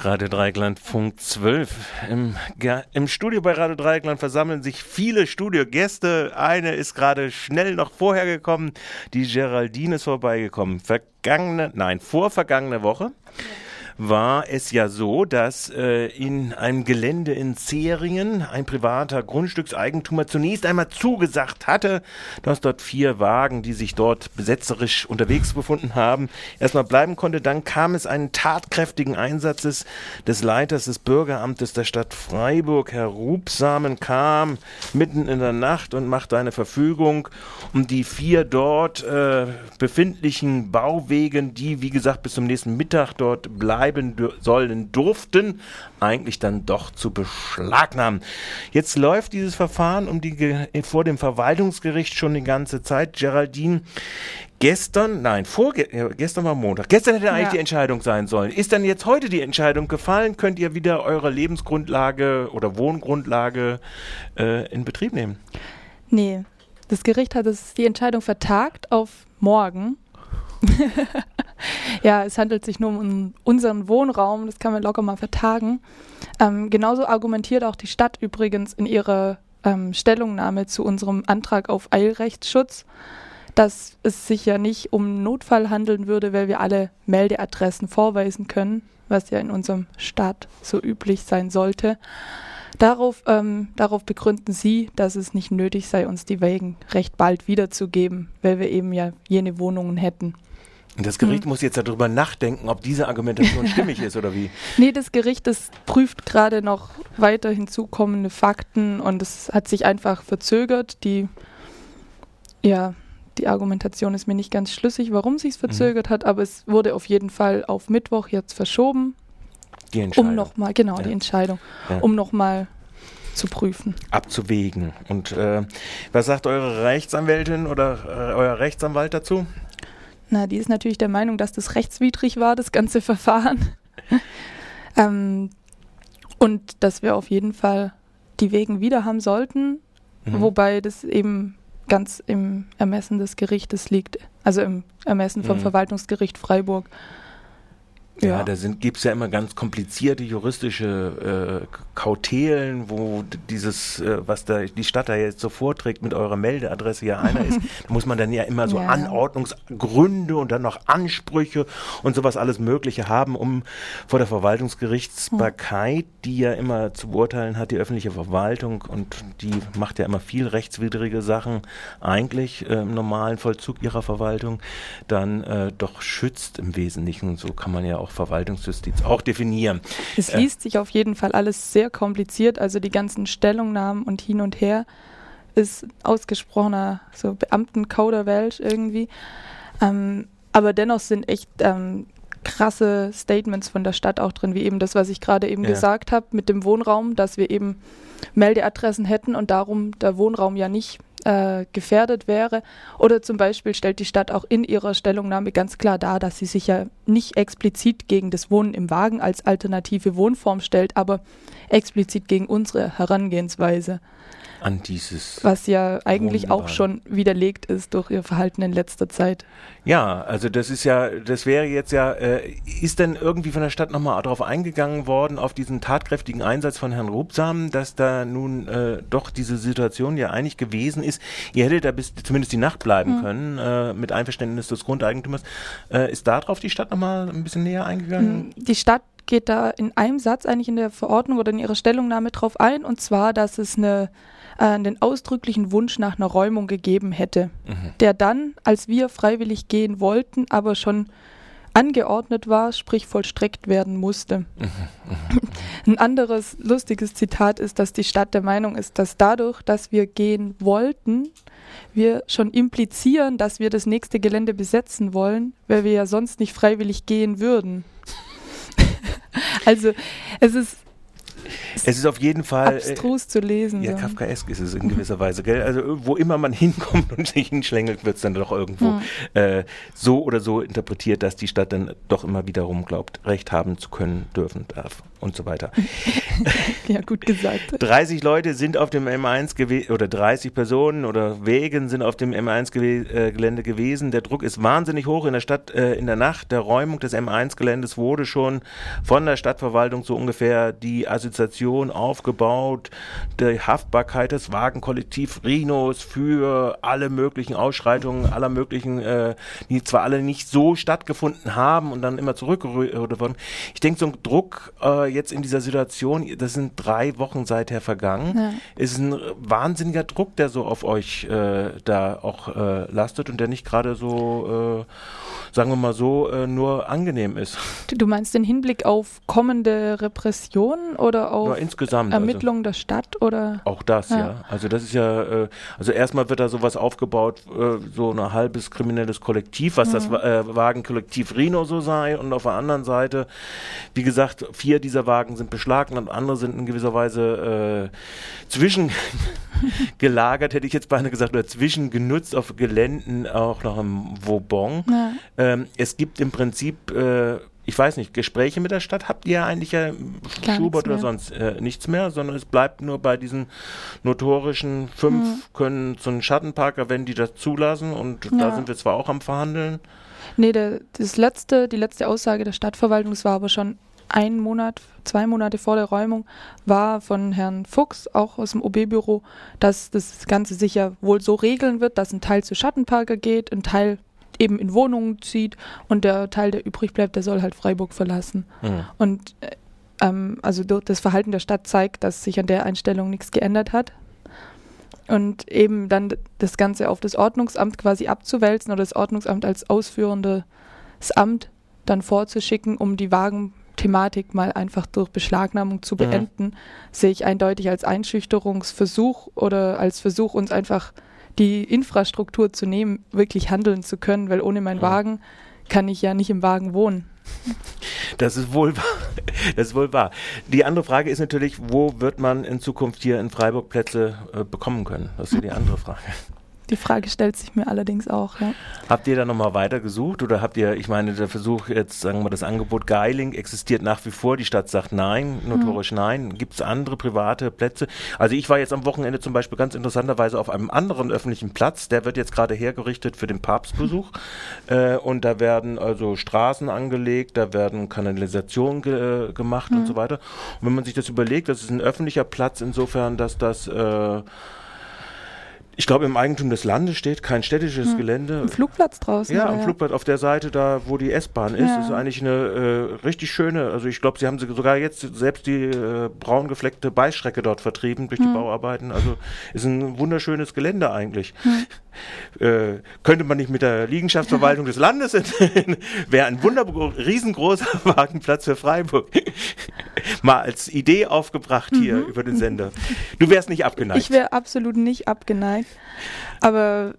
Radio Dreieckland Funk 12. Im, Im, Studio bei Radio Dreieckland versammeln sich viele Studiogäste. Eine ist gerade schnell noch vorher gekommen. Die Geraldine ist vorbeigekommen. Vergangene, nein, vorvergangene Woche. Ja war es ja so, dass äh, in einem Gelände in Zeringen ein privater Grundstückseigentümer zunächst einmal zugesagt hatte, dass dort vier Wagen, die sich dort besetzerisch unterwegs befunden haben, erstmal bleiben konnte. Dann kam es einen tatkräftigen Einsatzes des Leiters des Bürgeramtes der Stadt Freiburg, Herr Rubsamen, kam mitten in der Nacht und machte eine Verfügung, um die vier dort äh, befindlichen Bauwegen, die wie gesagt bis zum nächsten Mittag dort bleiben, bleiben sollen durften, eigentlich dann doch zu beschlagnahmen. Jetzt läuft dieses Verfahren um die, vor dem Verwaltungsgericht schon die ganze Zeit. Geraldine, gestern, nein, vorge gestern war Montag. Gestern hätte eigentlich ja. die Entscheidung sein sollen. Ist dann jetzt heute die Entscheidung gefallen? Könnt ihr wieder eure Lebensgrundlage oder Wohngrundlage äh, in Betrieb nehmen? Nee. Das Gericht hat es, die Entscheidung vertagt auf morgen. ja, es handelt sich nur um unseren Wohnraum, das kann man locker mal vertagen. Ähm, genauso argumentiert auch die Stadt übrigens in ihrer ähm, Stellungnahme zu unserem Antrag auf Eilrechtsschutz, dass es sich ja nicht um Notfall handeln würde, weil wir alle Meldeadressen vorweisen können, was ja in unserem Staat so üblich sein sollte. Darauf, ähm, darauf begründen sie, dass es nicht nötig sei, uns die Wägen recht bald wiederzugeben, weil wir eben ja jene Wohnungen hätten. Und das Gericht hm. muss jetzt darüber nachdenken, ob diese Argumentation stimmig ist oder wie? Nee, das Gericht das prüft gerade noch weiter hinzukommende Fakten und es hat sich einfach verzögert. Die, ja, die Argumentation ist mir nicht ganz schlüssig, warum sich es mhm. verzögert mhm. hat, aber es wurde auf jeden Fall auf Mittwoch jetzt verschoben. Die Entscheidung. Um nochmal, genau, ja. die Entscheidung, ja. um nochmal zu prüfen. Abzuwägen. Und äh, was sagt eure Rechtsanwältin oder äh, euer Rechtsanwalt dazu? Na, die ist natürlich der Meinung, dass das rechtswidrig war, das ganze Verfahren. ähm, und dass wir auf jeden Fall die Wegen wieder haben sollten, mhm. wobei das eben ganz im Ermessen des Gerichtes liegt, also im Ermessen vom mhm. Verwaltungsgericht Freiburg. Ja, ja da gibt es ja immer ganz komplizierte juristische äh, Kautelen, wo dieses, äh, was da die Stadt da jetzt so vorträgt, mit eurer Meldeadresse ja einer ist. Da muss man dann ja immer so ja. Anordnungsgründe und dann noch Ansprüche und sowas alles Mögliche haben, um vor der Verwaltungsgerichtsbarkeit, die ja immer zu beurteilen hat, die öffentliche Verwaltung und die macht ja immer viel rechtswidrige Sachen, eigentlich äh, im normalen Vollzug ihrer Verwaltung, dann äh, doch schützt im Wesentlichen. So kann man ja auch auch Verwaltungsjustiz auch definieren. Es äh, liest sich auf jeden Fall alles sehr kompliziert, also die ganzen Stellungnahmen und hin und her ist ausgesprochener so Beamtenkauderwelsch irgendwie. Ähm, aber dennoch sind echt ähm, krasse Statements von der Stadt auch drin, wie eben das, was ich gerade eben ja. gesagt habe mit dem Wohnraum, dass wir eben Meldeadressen hätten und darum der Wohnraum ja nicht äh, gefährdet wäre. Oder zum Beispiel stellt die Stadt auch in ihrer Stellungnahme ganz klar dar, dass sie sich ja nicht explizit gegen das Wohnen im Wagen als alternative Wohnform stellt, aber explizit gegen unsere Herangehensweise an dieses. Was ja eigentlich auch schon widerlegt ist durch ihr Verhalten in letzter Zeit. Ja, also das ist ja, das wäre jetzt ja, äh, ist denn irgendwie von der Stadt nochmal darauf eingegangen worden, auf diesen tatkräftigen Einsatz von Herrn Rubsam, dass da nun äh, doch diese Situation ja eigentlich gewesen ist. Ihr hättet da bis zumindest die Nacht bleiben mhm. können, äh, mit Einverständnis des Grundeigentümers. Äh, ist darauf die Stadt nochmal ein bisschen näher eingegangen? Die Stadt geht da in einem Satz eigentlich in der Verordnung oder in ihrer Stellungnahme drauf ein, und zwar, dass es eine äh, den ausdrücklichen Wunsch nach einer Räumung gegeben hätte, mhm. der dann, als wir freiwillig gehen wollten, aber schon angeordnet war, sprich vollstreckt werden musste. Ein anderes lustiges Zitat ist, dass die Stadt der Meinung ist, dass dadurch, dass wir gehen wollten, wir schon implizieren, dass wir das nächste Gelände besetzen wollen, weil wir ja sonst nicht freiwillig gehen würden. also es ist Es ist auf jeden Fall. Abstrus äh, zu lesen. Ja, so. Kafkaesk ist es in gewisser Weise, gell? Also, wo immer man hinkommt und sich hinschlängelt, wird es dann doch irgendwo hm. äh, so oder so interpretiert, dass die Stadt dann doch immer wiederum glaubt, Recht haben zu können, dürfen, darf und so weiter. ja, gut gesagt. 30 Leute sind auf dem M1 gewesen, oder 30 Personen oder Wegen sind auf dem M1-Gelände äh, gewesen. Der Druck ist wahnsinnig hoch in der Stadt äh, in der Nacht. Der Räumung des M1-Geländes wurde schon von der Stadtverwaltung so ungefähr die Assoziation aufgebaut, die Haftbarkeit des Wagenkollektiv Rhinos für alle möglichen Ausschreitungen, aller möglichen, äh, die zwar alle nicht so stattgefunden haben und dann immer zurückgerührt wurden. Ich denke, so ein Druck äh, jetzt in dieser Situation, das sind drei Wochen seither vergangen, ja. ist ein wahnsinniger Druck, der so auf euch äh, da auch äh, lastet und der nicht gerade so, äh, sagen wir mal so, äh, nur angenehm ist. Du meinst den Hinblick auf kommende Repressionen oder auf also Ermittlungen also, der Stadt oder? Auch das, ja. ja. Also das ist ja, äh, also erstmal wird da sowas aufgebaut, so ein halbes kriminelles Kollektiv, was mhm. das Wagenkollektiv Rino so sei und auf der anderen Seite, wie gesagt, vier dieser Wagen sind beschlagnahmt, andere sind in gewisser Weise äh, zwischengelagert, hätte ich jetzt beinahe gesagt, oder zwischengenutzt auf Geländen, auch noch im Vauban. Ja. Ähm, es gibt im Prinzip äh, ich weiß nicht, Gespräche mit der Stadt habt ihr eigentlich ja Gar Schubert oder sonst äh, nichts mehr, sondern es bleibt nur bei diesen notorischen fünf mhm. können zu einem Schattenparker, wenn die das zulassen und ja. da sind wir zwar auch am Verhandeln. Nee, der, das letzte, die letzte Aussage der Stadtverwaltung, das war aber schon ein Monat, zwei Monate vor der Räumung war von Herrn Fuchs, auch aus dem OB-Büro, dass das Ganze sich ja wohl so regeln wird, dass ein Teil zu Schattenparker geht, ein Teil eben in Wohnungen zieht und der Teil, der übrig bleibt, der soll halt Freiburg verlassen. Mhm. Und äh, ähm, also das Verhalten der Stadt zeigt, dass sich an der Einstellung nichts geändert hat. Und eben dann das Ganze auf das Ordnungsamt quasi abzuwälzen oder das Ordnungsamt als ausführendes Amt dann vorzuschicken, um die Wagen Thematik mal einfach durch Beschlagnahmung zu beenden, mhm. sehe ich eindeutig als Einschüchterungsversuch oder als Versuch, uns einfach die Infrastruktur zu nehmen, wirklich handeln zu können, weil ohne meinen. Wagen kann ich ja nicht im Wagen wohnen. Das ist wohl wahr. Das ist wohl wahr. Die andere Frage ist natürlich, wo wird man in Zukunft hier in Freiburg Plätze äh, bekommen können? Das ist die andere Frage. Die Frage stellt sich mir allerdings auch, ja. Habt ihr da nochmal weiter gesucht oder habt ihr, ich meine, der Versuch jetzt, sagen wir, das Angebot Geiling existiert nach wie vor, die Stadt sagt nein, notorisch hm. nein. Gibt es andere private Plätze? Also ich war jetzt am Wochenende zum Beispiel ganz interessanterweise auf einem anderen öffentlichen Platz, der wird jetzt gerade hergerichtet für den Papstbesuch äh, und da werden also Straßen angelegt, da werden Kanalisationen ge gemacht hm. und so weiter. Und wenn man sich das überlegt, das ist ein öffentlicher Platz insofern, dass das äh, ich glaube, im Eigentum des Landes steht kein städtisches hm. Gelände. Ein Flugplatz draußen. Ja, ein ja. Flugplatz auf der Seite da, wo die S-Bahn ist. Ja. Ist eigentlich eine äh, richtig schöne, also ich glaube, sie haben sogar jetzt selbst die äh, braun gefleckte Beißstrecke dort vertrieben durch hm. die Bauarbeiten. Also ist ein wunderschönes Gelände eigentlich. Hm. Äh, könnte man nicht mit der Liegenschaftsverwaltung des Landes wäre ein wunderbar riesengroßer Wagenplatz für Freiburg. Mal als Idee aufgebracht hier mhm. über den Sender. Du wärst nicht abgeneigt. Ich wäre absolut nicht abgeneigt. Aber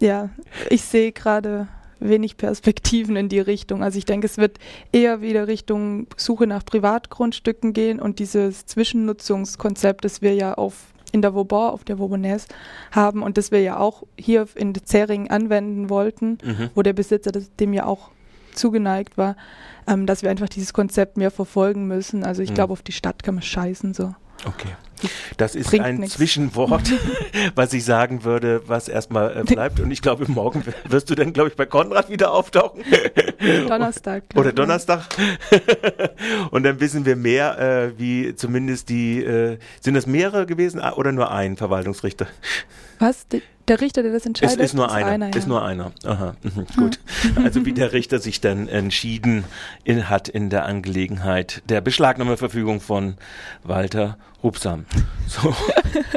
ja, ich sehe gerade wenig Perspektiven in die Richtung. Also ich denke, es wird eher wieder Richtung Suche nach Privatgrundstücken gehen und dieses Zwischennutzungskonzept, das wir ja auf in der Vauban, auf der Vaubonaise haben und das wir ja auch hier in Zering anwenden wollten, mhm. wo der Besitzer das, dem ja auch zugeneigt war, ähm, dass wir einfach dieses Konzept mehr verfolgen müssen. Also ich mhm. glaube, auf die Stadt kann man scheißen so. Okay. Das ist ein nix. Zwischenwort, was ich sagen würde, was erstmal äh, bleibt. Und ich glaube, morgen wirst du dann, glaube ich, bei Konrad wieder auftauchen. Donnerstag. Oder Donnerstag. Und dann wissen wir mehr, äh, wie zumindest die, äh, sind das mehrere gewesen ah, oder nur ein Verwaltungsrichter? Was? Der Richter, der das entscheidet? Es ist nur ist einer. einer ja. Ist nur einer. Aha. Mhm. Gut. Also wie der Richter sich dann entschieden in, hat in der Angelegenheit der Beschlagnahmeverfügung von Walter Rupsam. So.